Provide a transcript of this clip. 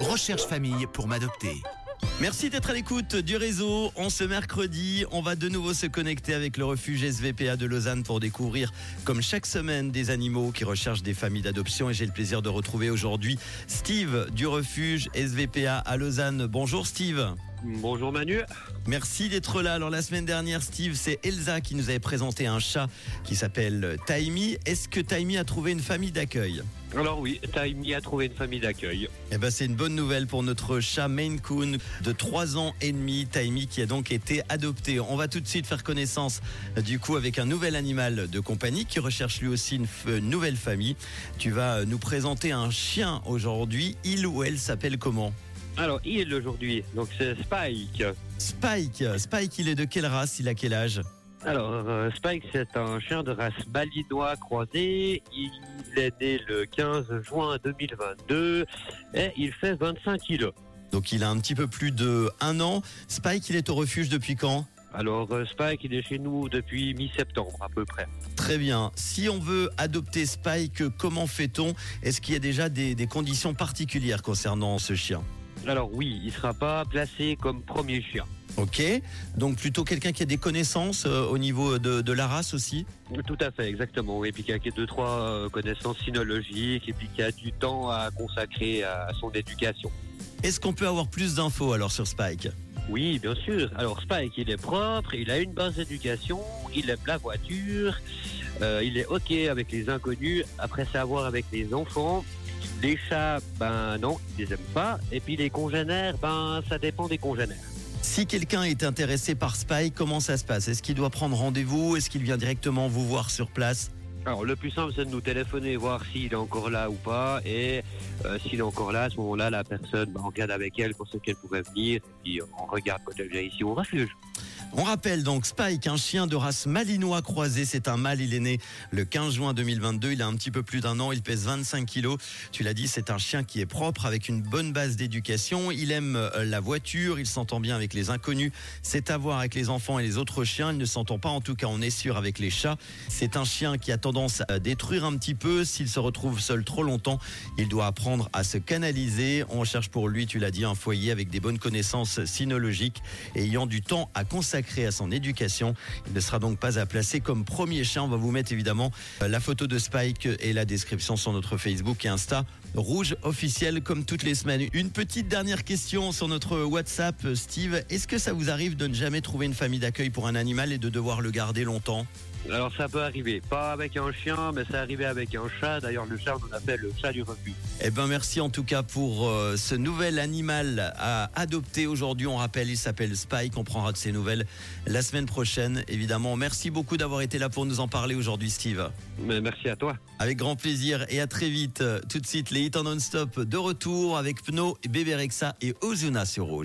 Recherche famille pour m'adopter. Merci d'être à l'écoute du réseau. En ce mercredi, on va de nouveau se connecter avec le refuge SVPA de Lausanne pour découvrir, comme chaque semaine, des animaux qui recherchent des familles d'adoption. Et j'ai le plaisir de retrouver aujourd'hui Steve du refuge SVPA à Lausanne. Bonjour Steve. Bonjour Manu. Merci d'être là. Alors la semaine dernière, Steve, c'est Elsa qui nous avait présenté un chat qui s'appelle Taimi. Est-ce que Taimi a trouvé une famille d'accueil? Alors oui, Taimi a trouvé une famille d'accueil. Eh ben, c'est une bonne nouvelle pour notre chat Maine Coon de 3 ans et demi, Taimi, qui a donc été adopté. On va tout de suite faire connaissance du coup avec un nouvel animal de compagnie qui recherche lui aussi une nouvelle famille. Tu vas nous présenter un chien aujourd'hui. Il ou elle s'appelle comment? Alors il aujourd'hui, donc c'est Spike. Spike. Spike, il est de quelle race Il a quel âge Alors euh, Spike c'est un chien de race malinois croisé. Il est né le 15 juin 2022 et il fait 25 kilos. Donc il a un petit peu plus de un an. Spike, il est au refuge depuis quand Alors euh, Spike il est chez nous depuis mi-septembre à peu près. Très bien. Si on veut adopter Spike, comment fait-on? Est-ce qu'il y a déjà des, des conditions particulières concernant ce chien? Alors oui, il sera pas placé comme premier chien. Ok. Donc plutôt quelqu'un qui a des connaissances euh, au niveau de, de la race aussi Tout à fait, exactement. Et puis qui a deux, trois euh, connaissances sinologiques et puis qui a du temps à consacrer à son éducation. Est-ce qu'on peut avoir plus d'infos alors sur Spike? Oui, bien sûr. Alors Spike, il est propre, il a une base d'éducation, il aime la voiture, euh, il est OK avec les inconnus, après savoir avec les enfants. Les chats, ben non, ils les aiment pas. Et puis les congénères, ben ça dépend des congénères. Si quelqu'un est intéressé par Spike, comment ça se passe? Est-ce qu'il doit prendre rendez-vous? Est-ce qu'il vient directement vous voir sur place? Alors le plus simple, c'est de nous téléphoner, voir s'il est encore là ou pas. Et euh, s'il est encore là, à ce moment-là, la personne, ben, on regarde avec elle pour ce qu'elle pourrait venir. Et puis on regarde quand elle vient ici au refuge. On rappelle donc Spike, un chien de race malinois croisé. C'est un mâle. Il est né le 15 juin 2022. Il a un petit peu plus d'un an. Il pèse 25 kilos. Tu l'as dit, c'est un chien qui est propre avec une bonne base d'éducation. Il aime euh, la voiture. Il s'entend bien avec les inconnus. C'est à voir avec les enfants et les autres chiens. Il ne s'entend pas, en tout cas, on est sûr avec les chats. C'est un chien qui a tendance à détruire un petit peu. S'il se retrouve seul trop longtemps, il doit apprendre à se canaliser. On cherche pour lui, tu l'as dit, un foyer avec des bonnes connaissances sinologiques et ayant du temps à consacrer à son éducation. Il ne sera donc pas à placer comme premier chien. On va vous mettre évidemment euh, la photo de Spike et la description sur notre Facebook et Insta. Rouge officiel comme toutes les semaines. Une petite dernière question sur notre WhatsApp, Steve. Est-ce que ça vous arrive de ne jamais trouver une famille d'accueil pour un animal et de devoir le garder longtemps? Alors ça peut arriver, pas avec un chien, mais ça arrivé avec un chat. D'ailleurs, le chat, on appelle le chat du refuge. Eh ben merci en tout cas pour euh, ce nouvel animal à adopter aujourd'hui. On rappelle, il s'appelle Spike. On prendra de ses nouvelles la semaine prochaine, évidemment. Merci beaucoup d'avoir été là pour nous en parler aujourd'hui, Steve. Mais merci à toi. Avec grand plaisir et à très vite. Tout de suite, les hits en non-stop de retour avec Pno, Bébé Rexa et Ozuna sur Rouge.